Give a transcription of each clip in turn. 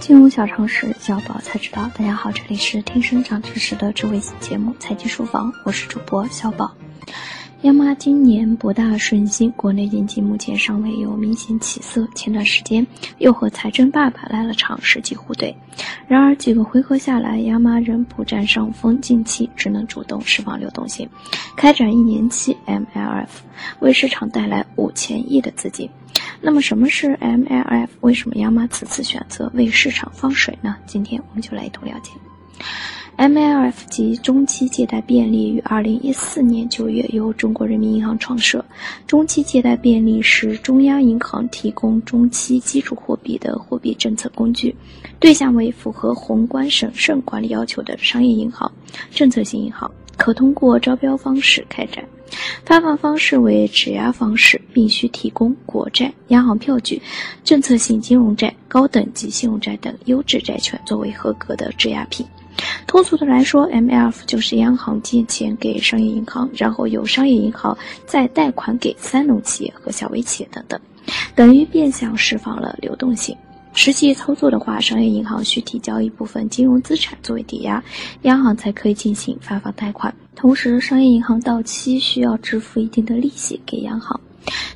金融小常识，小宝才知道。大家好，这里是听生长知识的智慧节目《财经书房》，我是主播小宝。央妈今年不大顺心，国内经济目前尚未有明显起色。前段时间又和财政爸爸来了场世纪互怼，然而几个回合下来，央妈仍不占上风，近期只能主动释放流动性，开展一年期 MLF，为市场带来五千亿的资金。那么什么是 MLF？为什么央妈此次选择为市场放水呢？今天我们就来一同了解。MLF 及中期借贷便利于二零一四年九月由中国人民银行创设。中期借贷便利是中央银行提供中期基础货币的货币政策工具，对象为符合宏观审慎管理要求的商业银行、政策性银行，可通过招标方式开展。发放方式为质押方式，必须提供国债、央行票据、政策性金融债、高等级信用债等优质债券作为合格的质押品。通俗的来说，MLF 就是央行借钱给商业银行，然后由商业银行再贷款给三农企业和小微企业等等，等于变相释放了流动性。实际操作的话，商业银行需提交一部分金融资产作为抵押，央行才可以进行发放贷款。同时，商业银行到期需要支付一定的利息给央行。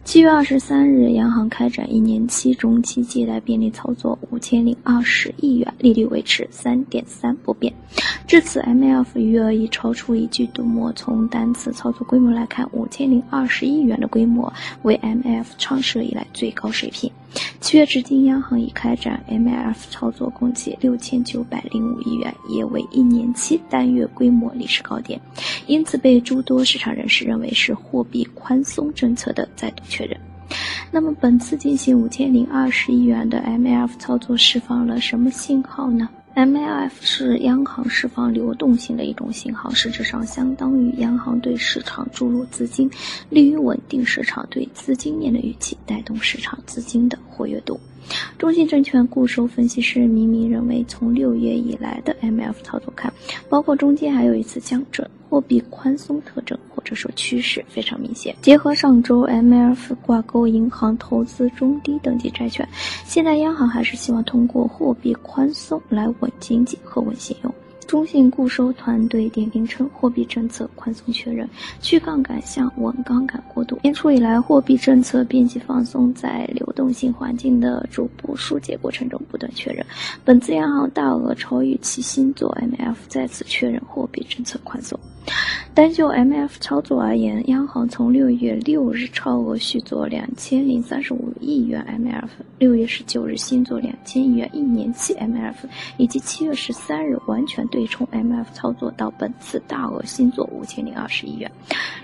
七月二十三日，央行开展一年期中期借贷便利操作五千零二十亿元，利率维持三点三不变。至此，MLF 余额已超出一季度末。从单次操作规模来看，五千零二十亿元的规模为 MLF 创设以来最高水平。七月至今，央行已开展 MLF 操作共计六千九百零五亿元，也为一年期单月规模历史高点，因此被诸多市场人士认为是货币宽松政策的再度确认。那么，本次进行五千零二十亿元的 MLF 操作，释放了什么信号呢？MLF 是央行释放流动性的一种信号，实质上相当于央行对市场注入资金，利于稳定市场对资金面的预期，带动市场资金的活跃度。中信证券固收分析师明明认为，从六月以来的 M F 操作看，包括中间还有一次降准，货币宽松特征。或者说趋势非常明显。结合上周 M F 挂钩银行投资中低等级债券，现在央行还是希望通过货币宽松来稳经济和稳信用。中信固收团队点评称，货币政策宽松确认，去杠杆向稳杠杆过渡。年初以来，货币政策边际放松在流动性环境的逐步疏解过程中不断确认。本次央行大额超预期新作 MF，再次确认货币政策宽松。单就 MF 操作而言，央行从六月六日超额续作两千零三十五亿元 MF，六月十九日新作两千亿元一年期 MF，以及七月十三日完全对冲 MF 操作到本次大额新作五千零二十亿元。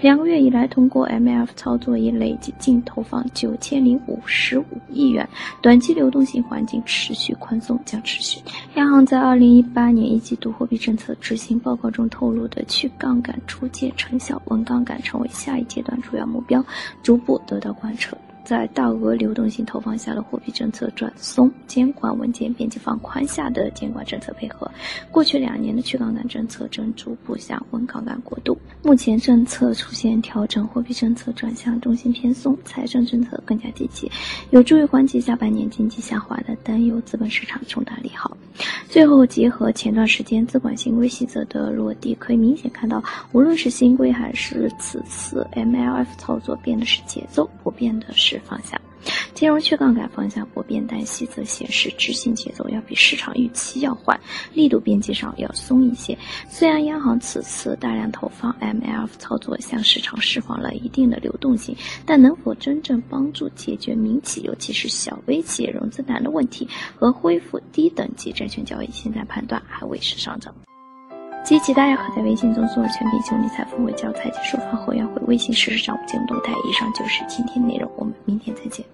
两个月以来，通过 MF 操作已累计净投放九千零五十五亿元，短期流动性环境持续宽松将持续。央行在二零一八年一季度货币政策执行报告中透露的去杠杠杆逐渐成效，稳杠杆成为下一阶段主要目标，逐步得到贯彻。在大额流动性投放下的货币政策转松，监管稳健边际放宽下的监管政策配合，过去两年的去杠杆政策正逐步向稳杠杆过渡。目前政策出现调整，货币政策转向中性偏松，财政政策更加积极，有助于缓解下半年经济下滑的担忧，资本市场重大利好。最后，结合前段时间资管新规细则的落地，可以明显看到，无论是新规还是此次 MLF 操作，变的是节奏，不变的是。方向，金融去杠杆方向不变，但细则显示执行节奏要比市场预期要缓，力度边际上要松一些。虽然央行此次大量投放 MLF 操作，向市场释放了一定的流动性，但能否真正帮助解决民企，尤其是小微企业融资难的问题和恢复低等级债券交易，现在判断还为时尚早。积极大家可在微信中搜索“全品金融理财富”为教材及收发后，要回微信实时掌握金融动态。以上就是今天内容，我们明天再见。